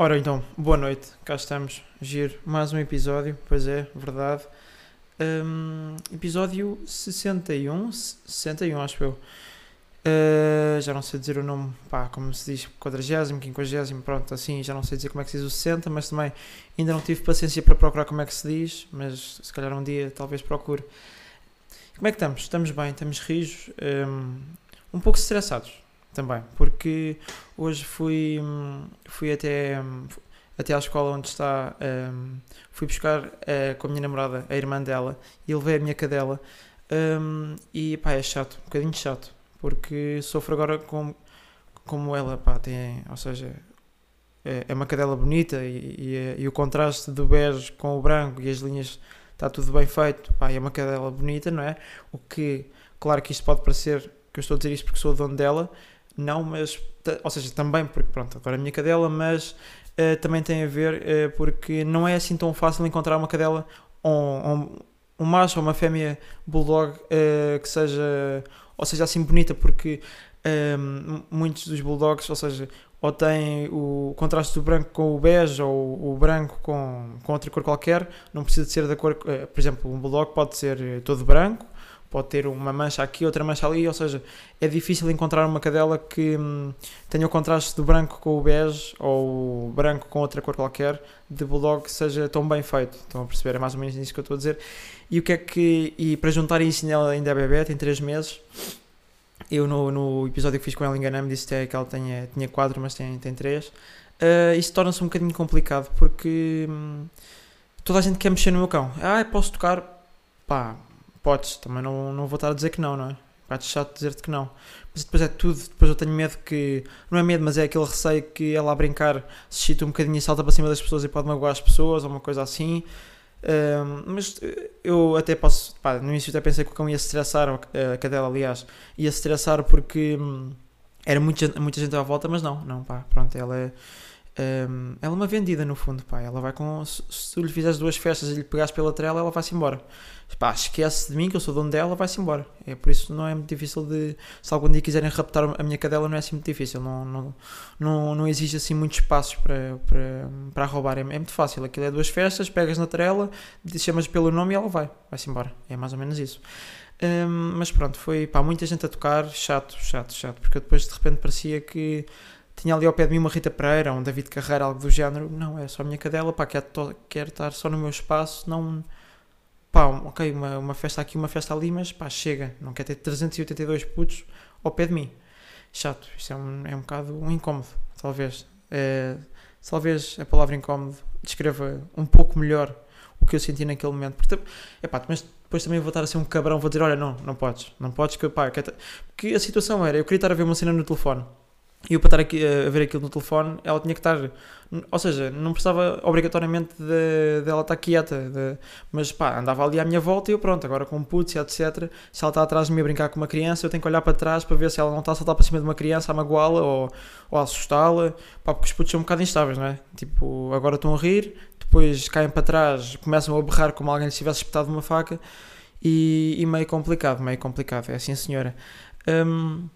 Ora então, boa noite, cá estamos, giro, mais um episódio, pois é, verdade. Um, episódio 61, 61 acho eu. Uh, já não sei dizer o nome, pá, como se diz, 40, 50, pronto, assim, já não sei dizer como é que se diz o 60, mas também ainda não tive paciência para procurar como é que se diz, mas se calhar um dia talvez procure. Como é que estamos? Estamos bem, estamos rijos, um, um pouco estressados também, porque hoje fui, fui até, até à escola onde está, um, fui buscar uh, com a minha namorada, a irmã dela, e levei a minha cadela, um, e pá, é chato, um bocadinho chato, porque sofro agora com, como ela, pá, tem, ou seja, é, é uma cadela bonita e, e, e, o contraste do bege com o branco e as linhas está tudo bem feito, pá, é uma cadela bonita, não é? O que, claro que isto pode parecer que eu estou a dizer isto porque sou o dono dela, não, mas, ou seja, também porque, pronto, agora é a minha cadela, mas uh, também tem a ver uh, porque não é assim tão fácil encontrar uma cadela ou um, um, macho ou uma fêmea bulldog uh, que seja, ou seja, assim bonita, porque muitos dos bulldogs, ou seja, ou têm o contraste do branco com o bege ou o branco com, com outra cor qualquer, não precisa de ser da cor, por exemplo, um bulldog pode ser todo branco pode ter uma mancha aqui, outra mancha ali, ou seja, é difícil encontrar uma cadela que hum, tenha o contraste do branco com o bege ou branco com outra cor qualquer de bulldog que seja tão bem feito. Estão a perceber? É mais ou menos isso que eu estou a dizer. E o que é que. E para juntar isso, ela ainda é bebê, tem 3 meses. Eu no, no episódio que fiz com ela enganei-me, disse que ela tinha, tinha 4, mas tem 3. Tem três. uh, isso torna-se um bocadinho complicado porque hum, toda a gente quer mexer no meu cão. Ah, posso tocar? Pá, podes, também não, não vou estar a dizer que não, não é? Vai-te chato dizer-te que não. Mas depois é tudo, depois eu tenho medo que. Não é medo, mas é aquele receio que ela a brincar se chita um bocadinho e salta para cima das pessoas e pode magoar as pessoas ou uma coisa assim. Um, mas eu até posso. Pá, no início até pensei que o cão ia se estressar, a cadela, aliás, ia se estressar porque hum, era muita, muita gente à volta, mas não, não, pá, pronto, ela é. Um, ela é uma vendida no fundo, pá. Ela vai com. Se, tu lhe fizeres duas festas e lhe pegares pela trela, ela vai-se embora pá, esquece de mim, que eu sou dono dela, vai-se embora. É por isso não é muito difícil de. Se algum dia quiserem raptar a minha cadela, não é assim muito difícil. Não, não, não, não exige assim muitos passos para, para, para roubar. É, é muito fácil. Aquilo é duas festas, pegas na trela, chamas pelo nome e ela vai. Vai-se embora. É mais ou menos isso. Um, mas pronto, foi pá, muita gente a tocar, chato, chato, chato, porque depois de repente parecia que tinha ali ao pé de mim uma Rita Pereira, um David Carreira, algo do género. Não, é só a minha cadela, pá, quer, quer estar só no meu espaço, não pá, ok, uma, uma festa aqui, uma festa ali, mas pá, chega, não quer ter 382 putos ao pé de mim. Chato, isto é um, é um bocado um incómodo, talvez. É, talvez a palavra incómodo descreva um pouco melhor o que eu senti naquele momento. Porque, epá, mas depois também vou estar a ser um cabrão, vou dizer, olha, não, não podes, não podes, que, pá, que, porque a situação era, eu queria estar a ver uma cena no telefone, e eu para estar aqui a ver aquilo no telefone, ela tinha que estar. Ou seja, não precisava obrigatoriamente dela de, estar quieta, de, mas pá, andava ali à minha volta e eu pronto, agora com putz etc. Se ela está atrás de mim a brincar com uma criança, eu tenho que olhar para trás para ver se ela não está a saltar para cima de uma criança, a magoá-la ou, ou a assustá-la, pá, porque os putos são um bocado instáveis, não é? Tipo, agora estão a rir, depois caem para trás, começam a berrar como alguém lhes tivesse espetado uma faca e, e meio complicado, meio complicado, é assim, senhora. Um,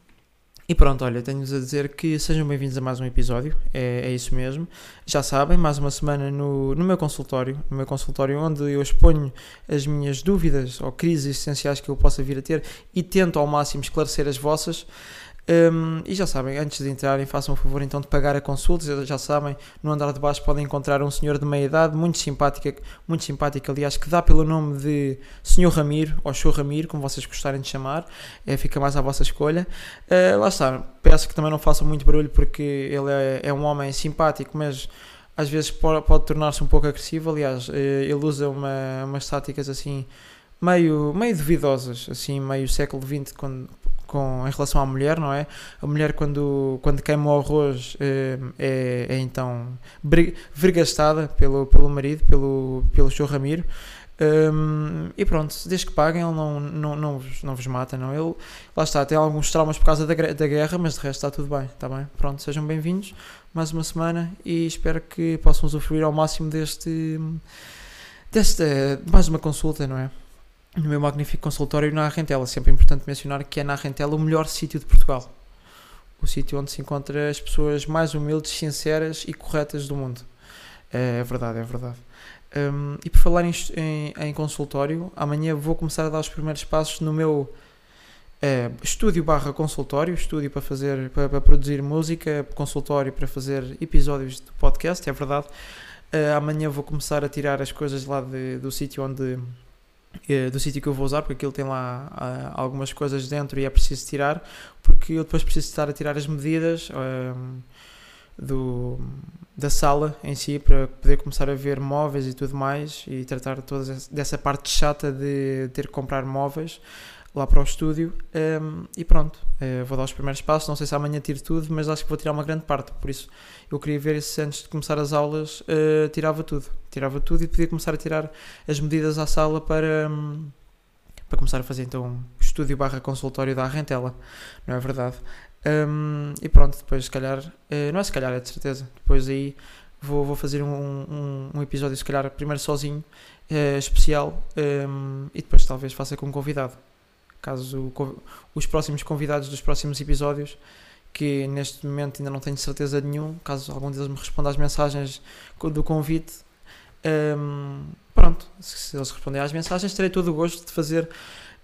e pronto, olha, tenho-vos a dizer que sejam bem-vindos a mais um episódio, é, é, isso mesmo. Já sabem, mais uma semana no, no meu consultório, no meu consultório onde eu exponho as minhas dúvidas ou crises essenciais que eu possa vir a ter e tento ao máximo esclarecer as vossas. Um, e já sabem, antes de entrarem, façam o favor então de pagar a consulta. Já, sabem, no andar de baixo podem encontrar um senhor de meia idade, muito simpático, muito simpático, aliás, que dá pelo nome de Senhor Ramiro, ou Senhor Ramiro, como vocês gostarem de chamar, é, fica mais à vossa escolha. Uh, lá está, peço que também não façam muito barulho porque ele é, é um homem simpático, mas às vezes pode, pode tornar-se um pouco agressivo. Aliás, uh, ele usa uma, umas táticas assim meio, meio duvidosas, assim, meio século XX, quando com, em relação à mulher, não é? A mulher, quando, quando queima o arroz, é, é, é então vergastada pelo, pelo marido, pelo, pelo seu Ramiro. Um, e pronto, desde que paguem, ele não, não, não, vos, não vos mata, não. Ele, lá está, tem alguns traumas por causa da, da guerra, mas de resto está tudo bem, está bem? Pronto, sejam bem-vindos mais uma semana e espero que possam usufruir ao máximo deste, desta, mais uma consulta, não é? No meu magnífico consultório na Arrentela. Sempre importante mencionar que é na Arrentela o melhor sítio de Portugal. o sítio onde se encontra as pessoas mais humildes, sinceras e corretas do mundo. É, é verdade, é verdade. Um, e por falar em, em, em, consultório, amanhã vou começar a dar os primeiros passos no meu é, estúdio barra consultório, estúdio para fazer, para, para, produzir música, consultório para fazer episódios de podcast, é verdade. Uh, amanhã vou começar a tirar as coisas lá de, do sítio onde do sítio que eu vou usar, porque aquilo tem lá uh, algumas coisas dentro e é preciso tirar, porque eu depois preciso estar a tirar as medidas do, da sala em si para poder começar a ver móveis e tudo mais e tratar toda dessa parte chata de ter que comprar móveis lá para o estúdio um, e pronto, uh, vou dar os primeiros passos, não sei se amanhã tiro tudo, mas acho que vou tirar uma grande parte, por isso eu queria ver se antes de começar as aulas uh, tirava tudo, tirava tudo e podia começar a tirar as medidas à sala para, um, para começar a fazer então estúdio barra consultório da Rentela, não é verdade? Um, e pronto, depois se calhar, uh, não é se calhar, é de certeza, depois aí vou, vou fazer um, um, episódio se calhar primeiro sozinho, especial, e depois talvez faça com um convidado. Caso os próximos convidados dos próximos episódios, que neste momento ainda não tenho certeza nenhum, caso algum deles me responda às mensagens do convite, pronto, se eles responderem às mensagens, terei todo o gosto de fazer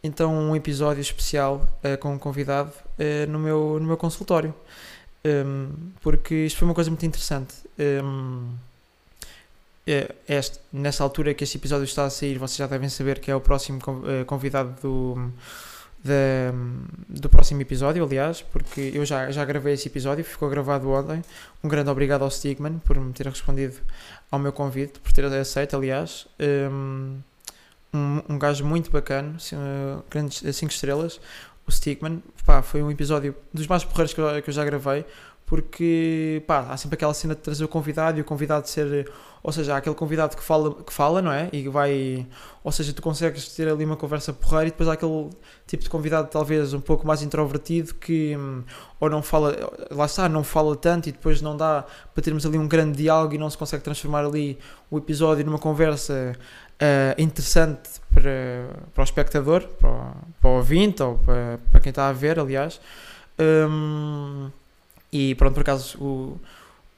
então um episódio especial uh, com um convidado uh, no, meu, no meu consultório. Um, porque isto foi uma coisa muito interessante. Um, este, nessa altura que este episódio está a sair, vocês já devem saber que é o próximo uh, convidado do, da, do próximo episódio, aliás, porque eu já, já gravei esse episódio, ficou gravado ontem. Um grande obrigado ao Stigman por me ter respondido ao meu convite, por ter aceito, aliás. Um, um, um gajo muito bacana, uh, grandes 5 uh, estrelas, o Stickman. Pá, foi um episódio dos mais porreiros que eu, que eu já gravei, porque pá, há sempre aquela cena de trazer o convidado e o convidado ser, ou seja, aquele convidado que fala, que fala, não é? E vai, ou seja, tu consegues ter ali uma conversa porreira e depois há aquele tipo de convidado talvez um pouco mais introvertido que hum, ou não fala, lá está, não fala tanto e depois não dá para termos ali um grande diálogo e não se consegue transformar ali o episódio numa conversa uh, interessante para, para o espectador, para o, para o ouvinte ou para, para quem está a ver, aliás. Um, e pronto, por acaso, o,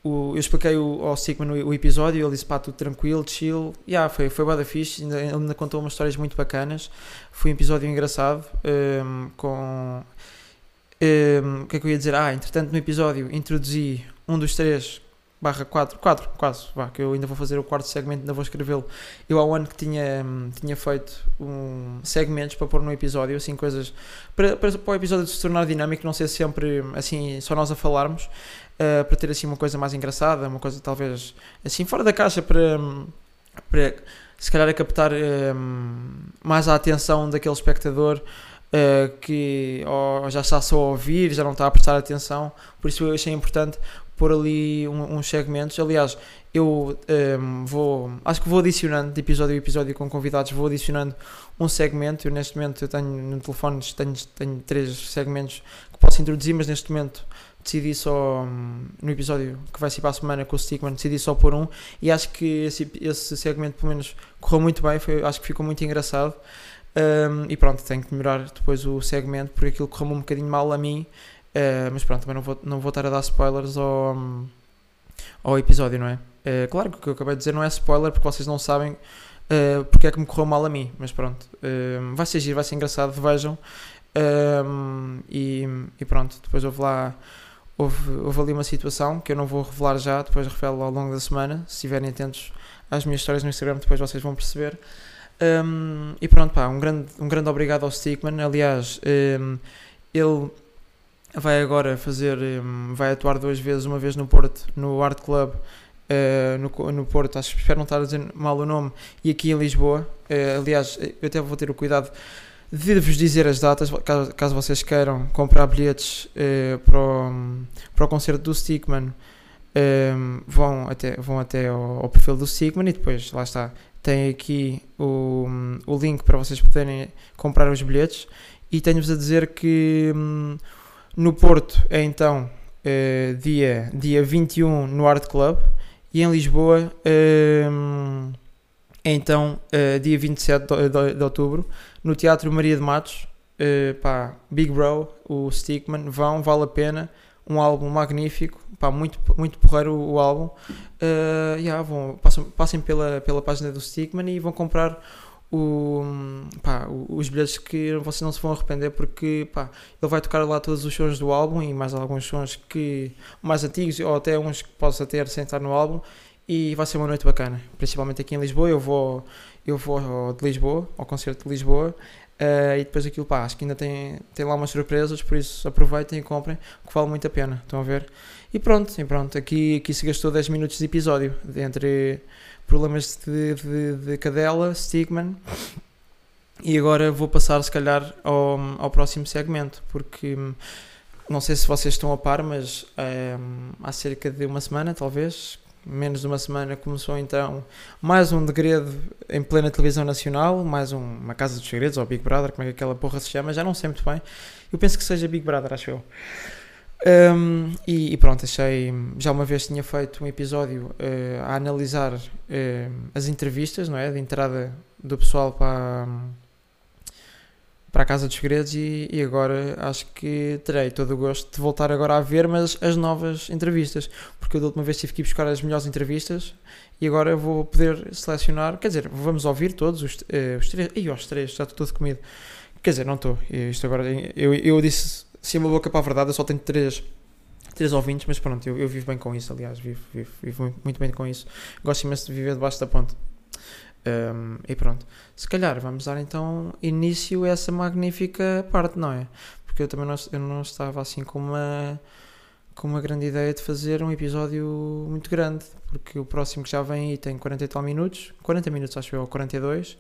o, eu expliquei o, ao Sigma o, o episódio, ele disse pá, tudo tranquilo, chill. Yeah, foi, foi bada fixe, ainda, ele ainda contou umas histórias muito bacanas. Foi um episódio engraçado, um, com. Um, o que é que eu ia dizer? Ah, entretanto, no episódio introduzi um dos três barra 4, 4, quase, vá, que eu ainda vou fazer o quarto segmento, ainda vou escrevê-lo. Eu há um ano que tinha, tinha feito um, segmentos para pôr no episódio, assim, coisas para, para, para o episódio se tornar dinâmico, não ser sempre assim, só nós a falarmos, uh, para ter assim uma coisa mais engraçada, uma coisa talvez assim fora da caixa para, para se calhar a captar um, mais a atenção daquele espectador. Uh, que já está só a ouvir, já não está a prestar atenção, por isso eu achei importante pôr ali um, uns segmentos. Aliás, eu um, ehm, vou, acho que vou adicionando de episódio a episódio com convidados, vou adicionando um segmento. Eu neste momento eu tenho no telefone tenho, tenho três segmentos que posso introduzir, mas neste momento decidi só um, no episódio que vai ser para a semana com o Stickman, decidi só pôr um e acho que esse, esse segmento pelo menos correu muito bem, foi, acho que ficou muito engraçado. Um, e pronto, tenho que melhorar depois o segmento porque aquilo correu um bocadinho mal a mim Uh, mas pronto, também não vou, não vou estar a dar spoilers ao, ao episódio, não é? Uh, claro que o que eu acabei de dizer não é spoiler porque vocês não sabem uh, porque é que me correu mal a mim, mas pronto, uh, vai ser giro, vai ser engraçado, vejam. e, e pronto, depois houve lá, houve, houve ali uma situação que eu não vou revelar já, depois revelo ao longo da semana. Se estiverem atentos às minhas histórias no Instagram, depois vocês vão perceber. Um, e pronto, pá, um grande, um grande obrigado ao Stickman. Aliás, um, ele vai agora fazer, um, vai atuar duas vezes, uma vez no Porto, no Art Club, uh, no, no Porto, acho que espero não estar a dizer mal o nome, e aqui em Lisboa. Uh, aliás, eu até vou ter o cuidado de vos dizer as datas, caso, caso vocês queiram comprar bilhetes uh, para, o, para o concerto do Stickman. Um, vão até, vão até ao, ao, perfil do Sigman e depois lá está. Tem aqui o, o link para vocês poderem comprar os bilhetes. E tenho-vos a dizer que um, no Porto é então uh, dia, dia 21 no Art Club e em Lisboa uh, é então uh, dia 27 de, de, de outubro no Teatro Maria de Matos. Uh, pá, Big Bro, o Stickman, vão, vale a pena. um álbum magnífico, pá, muito, muito porreiro o, álbum. Uh, yeah, vão, passam, passem pela, pela página do Stigman e vão comprar o, pá, os bilhetes que vocês não se vão arrepender porque pá, ele vai tocar lá todos os sons do álbum e mais alguns sons que mais antigos ou até uns que possa ter sem estar no álbum e vai ser uma noite bacana, principalmente aqui em Lisboa. Eu vou, eu vou de Lisboa, ao concerto de Lisboa, uh, e depois aquilo, pá, acho que ainda tem, tem lá umas surpresas, por isso aproveitem e comprem, que vale muito a pena. Estão a ver? E pronto, e pronto aqui, aqui se gastou 10 minutos de episódio entre problemas de, de, de cadela, Stigman. E agora vou passar, se calhar, ao, ao próximo segmento, porque não sei se vocês estão a par, mas um, há cerca de uma semana, talvez, menos de uma semana, começou então mais um degredo em plena televisão nacional, mais um, uma Casa dos Segredos, ou Big Brother, como é que aquela porra se chama, já não sei muito bem. Eu penso que seja Big Brother, acho eu. Um, e, e, pronto, achei. Já uma vez tinha feito um episódio uh, a analisar uh, as entrevistas, não é? De entrada do pessoal para, para a Casa dos Segredos e, e, agora acho que terei todo o gosto de voltar agora a ver, mas as novas entrevistas, porque eu da última vez tive que ir buscar as melhores entrevistas e agora vou poder selecionar, quer dizer, vamos ouvir todos os, uh, os três. Ih, os três, já estou todo comido. Quer dizer, não estou. Isto agora, eu, eu disse se é uma boca para a verdade, eu só tenho três, três ouvintes, mas pronto, eu, eu vivo bem com isso, aliás, vivo, vivo, vivo muito bem com isso. Gosto imenso de viver debaixo da ponte. Um, e pronto, se calhar vamos dar então início a essa magnífica parte, não é? Porque eu também não, eu não estava assim com uma, com uma grande ideia de fazer um episódio muito grande, porque o próximo que já vem aí tem 40 e tal minutos, 40 minutos acho eu, ou 42,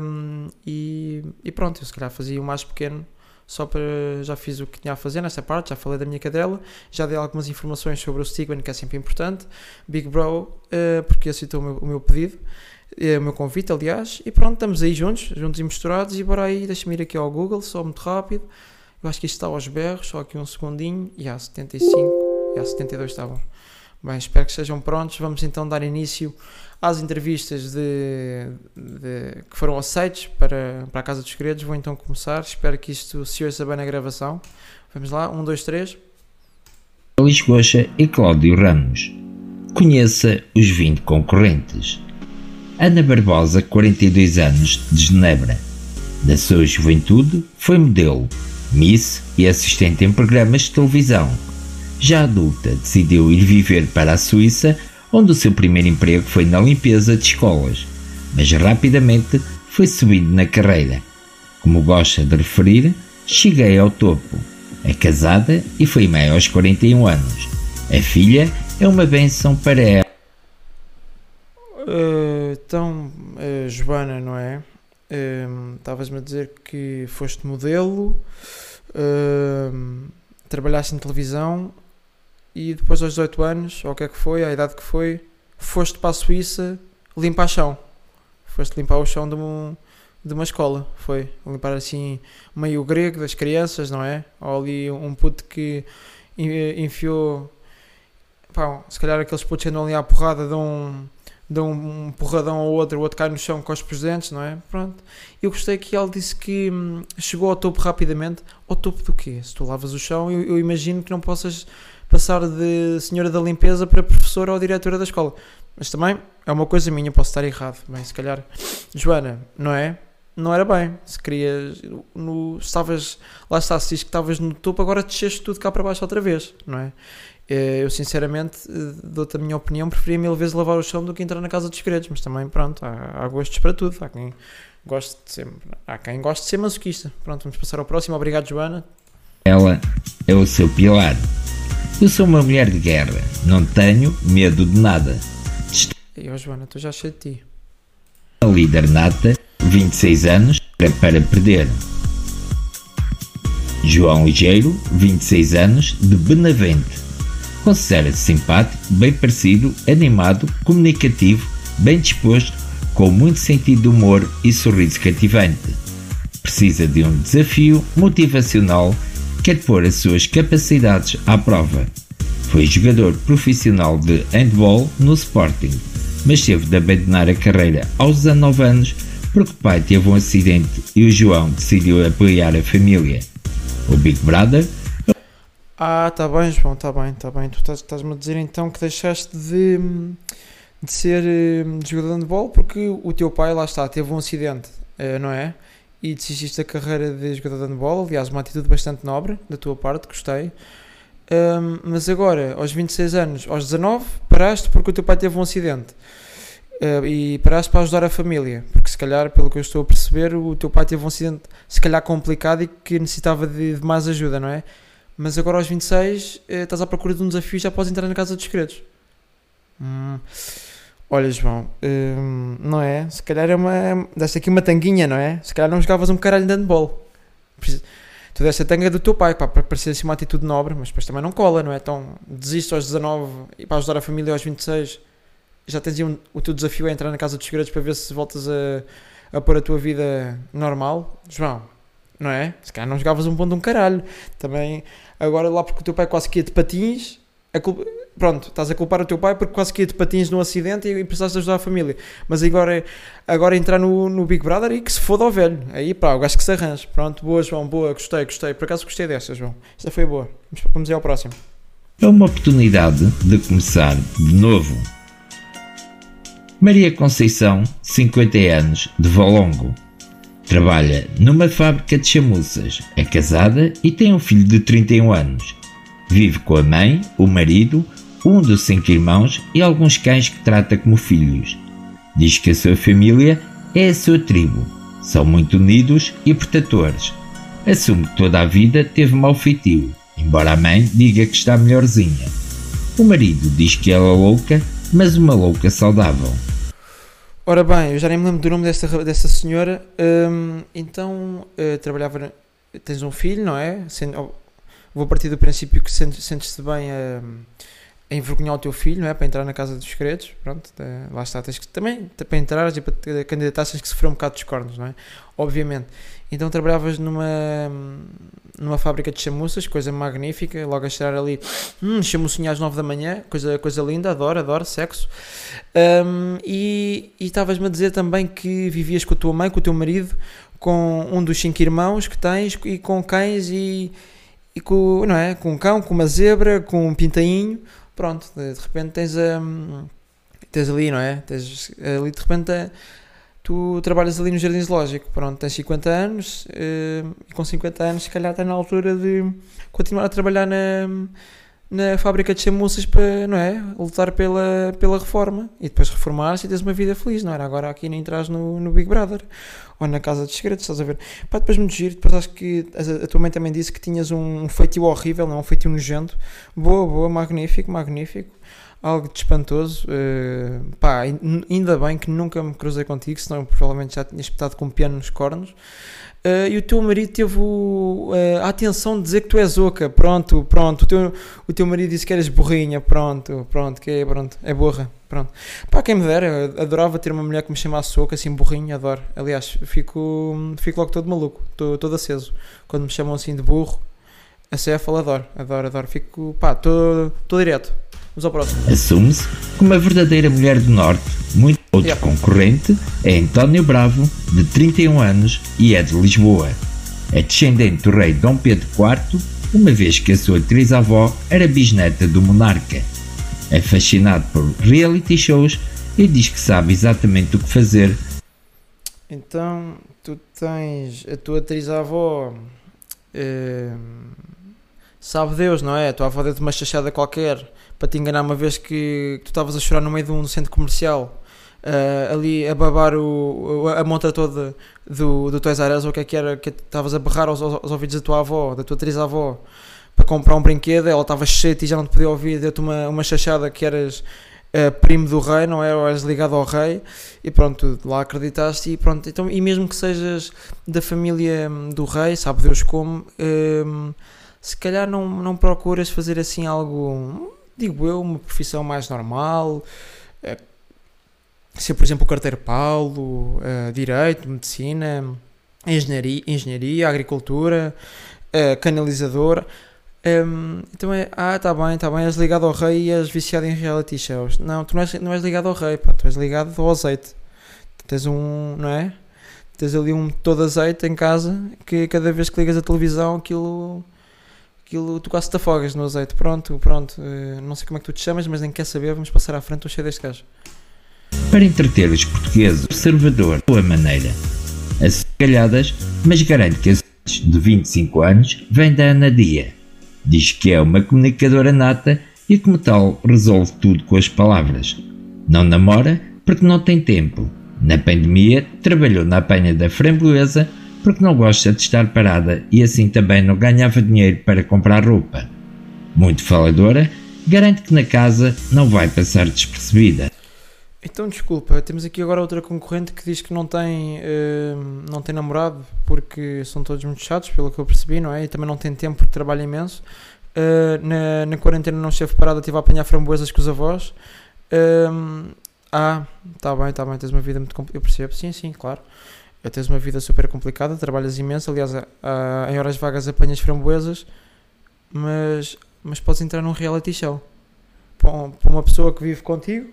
um, e, e pronto, eu se calhar fazia o mais pequeno só para já fiz o que tinha a fazer nessa parte, já falei da minha cadela, já dei algumas informações sobre o Stigman, que é sempre importante, Big Bro, uh, porque aceitou o meu, o meu pedido, uh, o meu convite, aliás, e pronto, estamos aí juntos, juntos e misturados, e bora aí, deixa-me ir aqui ao Google, só muito rápido, eu acho que isto está aos berros, só aqui um segundinho, e há 75, e há 72 está bom. Bem, espero que estejam prontos, vamos então dar início às entrevistas de, de, que foram aceites para, para a Casa dos Segredos. Vou então começar. Espero que isto se ouça bem na gravação. Vamos lá, um, dois, três. Luís Goxa e Cláudio Ramos. Conheça os 20 concorrentes. Ana Barbosa, 42 anos, de Genebra. Da sua juventude, foi modelo, miss e assistente em programas de televisão. Já adulta, decidiu ir viver para a Suíça onde o seu primeiro emprego foi na limpeza de escolas, mas rapidamente foi subindo na carreira. Como gosta de referir, cheguei ao topo. É casada e foi mãe aos 41 anos. A filha é uma benção para ela. Uh, então, uh, Joana, não é? Uh, Estavas-me a dizer que foste modelo, trabalhaste em televisão e depois aos 18 anos, ou o que é que foi, a idade que foi, foste para a Suíça limpar chão. Foste limpar o chão de, um, de uma escola, foi. Limpar assim meio grego das crianças, não é? Ou ali um puto que enfiou, pá, se calhar aqueles putos andam ali à porrada de um, de um porradão ao outro, o outro cai no chão com os presentes, não é? Pronto. Eu gostei que ele disse que hum, chegou ao topo rapidamente. Ao topo do quê? Se tu lavas o chão, eu, eu imagino que não possas passar de senhora da limpeza para professora ou diretora da escola. Mas também é uma coisa minha, posso estar errado. Bem, se calhar, Joana, não é? Não era bem. Se querias, no, estavas, lá está, se diz que estavas no topo, agora desceste tudo cá para baixo outra vez, não é? Eh, eu sinceramente, eh, dou-te a minha opinião, preferia mil vezes lavar o chão do que entrar na casa dos segredos, mas também, pronto, há, há gostos para tudo. Há quem goste de ser, há quem goste de ser masoquista. Pronto, vamos passar ao próximo. Obrigado, Joana. Ela é o seu pilar. Eu sou uma mulher de guerra, não tenho medo de nada. E oh, Joana, tu já cheio de ti. A líder nata, 26 anos, para perder. João Ligeiro, 26 anos, de Benavente. Considera-se simpático, bem parecido, animado, comunicativo, bem disposto, com muito sentido de humor e sorriso cativante. Precisa de um desafio motivacional quer pôr as suas capacidades à prova. Foi jogador profissional de handball no Sporting, mas teve de abandonar a carreira aos 19 anos porque o pai teve um acidente e o João decidiu apoiar a família. O Big Brother Ah, tá bem, João, tá bem, tá bem. Tu estás- estás-me a dizer então que deixaste de, de ser eh, jogador de handball porque o teu pai, lá está, teve um acidente, eh, não é? E desististe da carreira de jogador de handball. Aliás, uma atitude bastante nobre da tua parte, gostei. Ahm, mas agora, aos 26 anos, aos 19, paraste porque o teu pai teve um acidente. Ah, e paraste para ajudar a família. Porque se calhar, pelo que eu estou a perceber, o teu pai teve um acidente se calhar complicado e que necessitava de, de mais ajuda, não é? Mas agora aos 26 eh, estás à procura de um desafio e já podes entrar na Casa dos Segredos. Hum. Olha, João, hum, não é? Se calhar é uma. Deste aqui uma tanguinha, não é? Se calhar não jogavas um caralho de handball. Tu deste a tanga do teu pai, pá, para parecer assim uma atitude nobre, mas depois também não cola, não é? Então desiste aos 19 e para ajudar a família aos 26 já tens um, o teu desafio é entrar na Casa dos Segredos para ver se voltas a, a pôr a tua vida normal. João, não é? Se calhar não jogavas um ponto de um caralho. Também, agora lá porque o teu pai quase que ia de patins, pronto, estás a culpar o teu pai porque quase que ia de patins num acidente e, precisaste ajudar a família. Mas agora, agora entrar no, no Big Brother e que se foda ao velho. Aí pá, o gajo que se arranja. Pronto, boa, João, boa, gostei, gostei. Por acaso gostei desta, João. Esta foi boa. Vamos, vamos ir ao próximo. É uma oportunidade de começar de novo. Maria Conceição, 50 anos, de Valongo. Trabalha numa fábrica de chamuças, é casada e tem um filho de 31 anos. Vive com a mãe, o marido, um dos cinco irmãos e alguns cães que trata como filhos. Diz que a sua família é a sua tribo. São muito unidos e protetores. Assume que toda a vida teve mau feitio, embora a mãe diga que está melhorzinha. O marido diz que ela é louca, mas uma louca saudável. Ora bem, eu já nem me lembro do nome desta, ra- desta senhora. Hum, então, eh, trabalhava. Tens um filho, não é? Sen- oh, vou partir do princípio que sentes- sentes-te bem a, a envergonhar o teu filho, não é? Para entrar na Casa dos Segredos. Pronto, eh, lá está. Tens que também, para entrar e para te candidatar, tens que sofrer um bocado dos cornos, não é? Obviamente. Então, trabalhavas numa, numa fábrica de chamuças, coisa magnífica. Logo a cheirar ali, hum, chamucinha às 9 da manhã, coisa, coisa linda, adoro, adoro, sexo. Um, e estavas-me a dizer também que vivias com a tua mãe, com o teu marido, com um dos cinco irmãos que tens e com cães e, e com, não é? com um cão, com uma zebra, com um pintainho. Pronto, de, repente tens, um, tens ali, não é? Tens ali de repente a- tu trabalhas ali no Jardim Zoológico. Pronto, tens 50 anos um, e com 50 anos, se calhar está na altura de continuar a trabalhar na na fábrica de chamuças para, não é? Lutar pela, pela reforma e depois reformar-se e teres uma vida feliz, não era? Agora aqui nem entras no, no Big Brother ou na Casa dos Segredos, estás a ver? Pá, depois me giro, depois acho que a, a tua mãe também disse que tinhas um, um feitio horrível, não? Um feitio nojento. Boa, boa, magnífico, magnífico. Algo de espantoso. eh, pá, ain- ainda bem que nunca me cruzei contigo, senão provavelmente já tinha espetado com um piano nos cornos. Eh, e o teu marido teve eh, a atenção de dizer que tu és oca. Pronto, pronto. O teu, o teu marido disse que eras burrinha. Pronto, pronto. Que é, pronto, é burra. Pronto. Pá, quem me dera. Adorava ter uma mulher que me chamasse oca, assim, burrinha. Adoro. Aliás, fico, fico logo todo maluco. Estou todo aceso. Quando me chamam assim de burro, acéfalo, adoro. Adoro, adoro. Fico, pá, estou direto. Vamos ao próximo. Assume-se como uma verdadeira mulher do Norte. Muito outro Yep. concorrente é António Bravo, de 31 anos e é de Lisboa. É descendente do rei Dom Pedro IV, uma vez que a sua atriz-avó era bisneta do monarca. É fascinado por reality shows e diz que sabe exatamente o que fazer Então, tu tens a tua atriz-avó. eh, sabe Deus, não é? A tua avó deu-te uma chachada qualquer para te enganar uma vez que, que tu estavas a chorar no meio de um centro comercial. eh, ali a babar o, a montra toda do, do Toys R Us, ou o que é que era, que estavas a berrar aos, aos, ouvidos da tua avó, da tua atriz-avó, para comprar um brinquedo, ela estava cheia e já não te podia ouvir, deu-te uma, uma chachada que eras eh, primo do rei, não é? Ou eras ligado ao rei, e pronto, lá acreditaste e pronto. Então, e mesmo que sejas da família hum, do rei, sabe Deus como, hum, se calhar não, não procuras fazer assim algo, digo eu, uma profissão mais normal, eh, ser por exemplo carteiro Paulo, eh, direito, medicina, engenharia, engenharia agricultura, eh, canalizador. Hum, então é, ah, tá bem, tá bem, és ligado ao rei e és viciado em reality shows. Não, tu não és, não és ligado ao rei, pá, tu és ligado ao azeite. Tens um, não é? Tens ali um todo azeite em casa que cada vez que ligas a televisão aquilo, Aquilo, tu quase te afogas no azeite. Pronto, pronto. eh, não sei como é que tu te chamas, mas nem quer saber. Vamos passar à frente. Estou cheio deste gajo. para entreter os portugueses observador sua maneira. As calhadas, mas garante que as de 25 anos vem da Ana Dia. Diz que é uma comunicadora nata e como tal resolve tudo com as palavras. Não namora porque não tem tempo. Na pandemia trabalhou na apanha da framboesa porque não gosta de estar parada e assim também não ganhava dinheiro para comprar roupa. Muito faladora, garante que na casa não vai passar despercebida. Então, desculpa, temos aqui agora outra concorrente que diz que não tem, eh, não tem namorado porque são todos muito chatos, pelo que eu percebi, não é? E também não tem tempo porque trabalha imenso. Eh, na, na quarentena não esteve parada, estive a apanhar framboesas com os avós. Ehm, ah, tá bem, tá bem, tens uma vida muito complicada. Eu percebo, sim, sim, claro. Eu tens uma vida super complicada, trabalhas imenso. Aliás, em horas vagas apanhas framboesas, mas, mas podes entrar num reality show para um- uma pessoa que vive contigo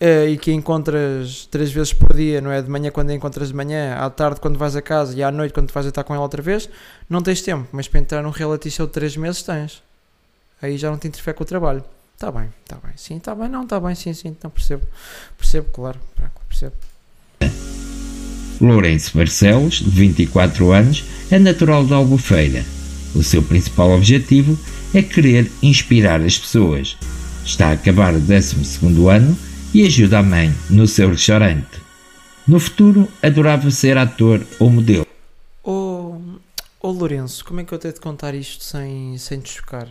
eh, e que encontras três vezes por dia, não é? De manhã quando a encontras de manhã, à tarde quando vais a casa e à noite quando vais estar com ela outra vez, não tens tempo, mas para entrar num reality show de três meses tens. Aí já não te interfere com o trabalho. Está bem, está bem, sim, está bem, não, está bem, sim, sim, não percebo. Percebo, claro, percebo. Lourenço Barcelos, de 24 anos, é natural de Albufeira. O seu principal objetivo é querer inspirar as pessoas. Está a acabar o 12º ano e ajuda a mãe no seu restaurante. No futuro, adorava ser ator ou modelo. Ô oh, Lourenço, como é que eu tenho de contar isto sem, sem te chocar?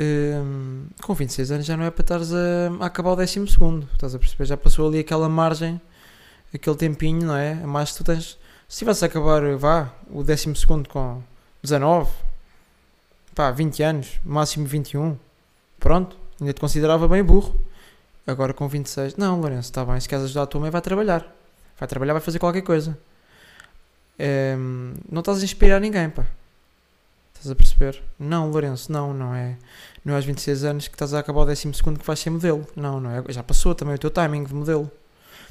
Hum, com 26 anos já não é para estares a, a acabar o 12 segundo, estás a perceber? Já passou ali aquela margem, aquele tempinho, não é? Mas tu tens, se a acabar, vá, o 12 segundo com 19, pá, 20 anos, máximo 21, pronto, ainda te considerava bem burro. Agora com 26, não, Lourenço, está bem, se queres ajudar a tua mãe, vai trabalhar. Vai trabalhar, vai fazer qualquer coisa. Hum, não estás a inspirar ninguém, pá. Estás a perceber? Não, Lourenço, não, não é. Não é aos 26 anos que estás a acabar o 12 segundo que vais ser modelo. Não, não é. Já passou também o teu timing de modelo.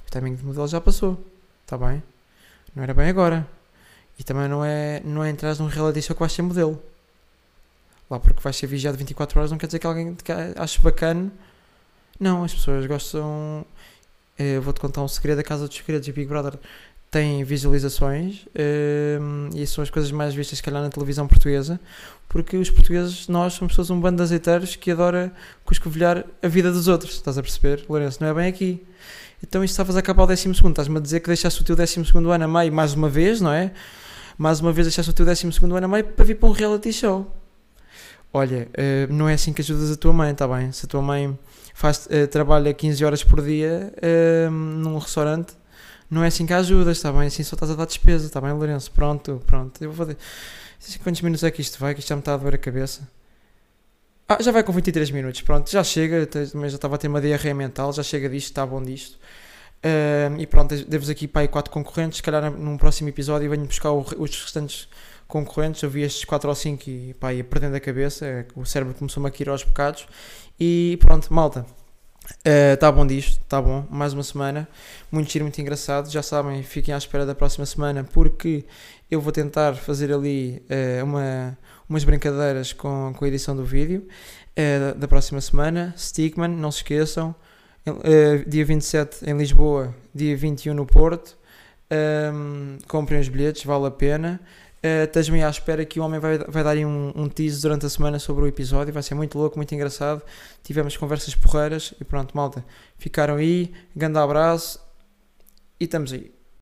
O timing de modelo já passou. Está bem? Não era bem agora. E também não é, não é entrar num reality show que vais ser modelo. Lá porque vais ser vigiado 24 horas não quer dizer que alguém te ache bacana. Não, as pessoas gostam. eh, vou-te contar um segredo da Casa dos Segredos e Big Brother tem visualizações hum, e são as coisas mais vistas, se calhar, na televisão portuguesa, porque os portugueses, nós somos todos um bando de azeiteiros que adora cuscovilhar a vida dos outros, estás a perceber? Lourenço, não é bem aqui. Então, isto estavas a acabar o 12 segundo, estás-me a dizer que deixaste o teu 12 segundo ano a meio, mais uma vez, não é? Mais uma vez deixaste o teu 12 segundo ano a meio para vir para um reality show. Olha, eh, não é assim que ajudas a tua mãe, está bem? Se a tua mãe faz, eh, trabalha 15 horas por dia eh, num restaurante, não é assim que ajudas, está bem? Assim só estás a dar despesa, está bem, Lourenço? Pronto, pronto. Eu vou fazer. Quantos minutos é que isto vai? Que isto já me está a doer a cabeça. Ah, já vai com 23 minutos, pronto, já chega. Também já estava a ter uma diarreia mental, já chega disto, está bom disto. Um, e pronto, devo aqui para aí 4 concorrentes. Se calhar num próximo episódio venho buscar o, os restantes concorrentes. Eu vi estes 4 ou 5 e pá, ia perdendo a cabeça. O cérebro começou-me a cair aos bocados. E pronto, malta. Está uh, bom disto, está bom. Mais uma semana. Muito giro, muito engraçado. Já sabem, fiquem à espera da próxima semana porque eu vou tentar fazer ali uh, uma, umas brincadeiras com, com a edição do vídeo uh, da próxima semana. Stickman, não se esqueçam. dia 27 em Lisboa, dia 21 no Porto. Um, comprem os bilhetes, vale a pena. Uh, Estás-me à espera que o homem vai, vai dar um, um tease durante a semana sobre o episódio. Vai ser muito louco, muito engraçado. Tivemos conversas porreiras e pronto, malta. Ficaram aí. Grande abraço e estamos aí.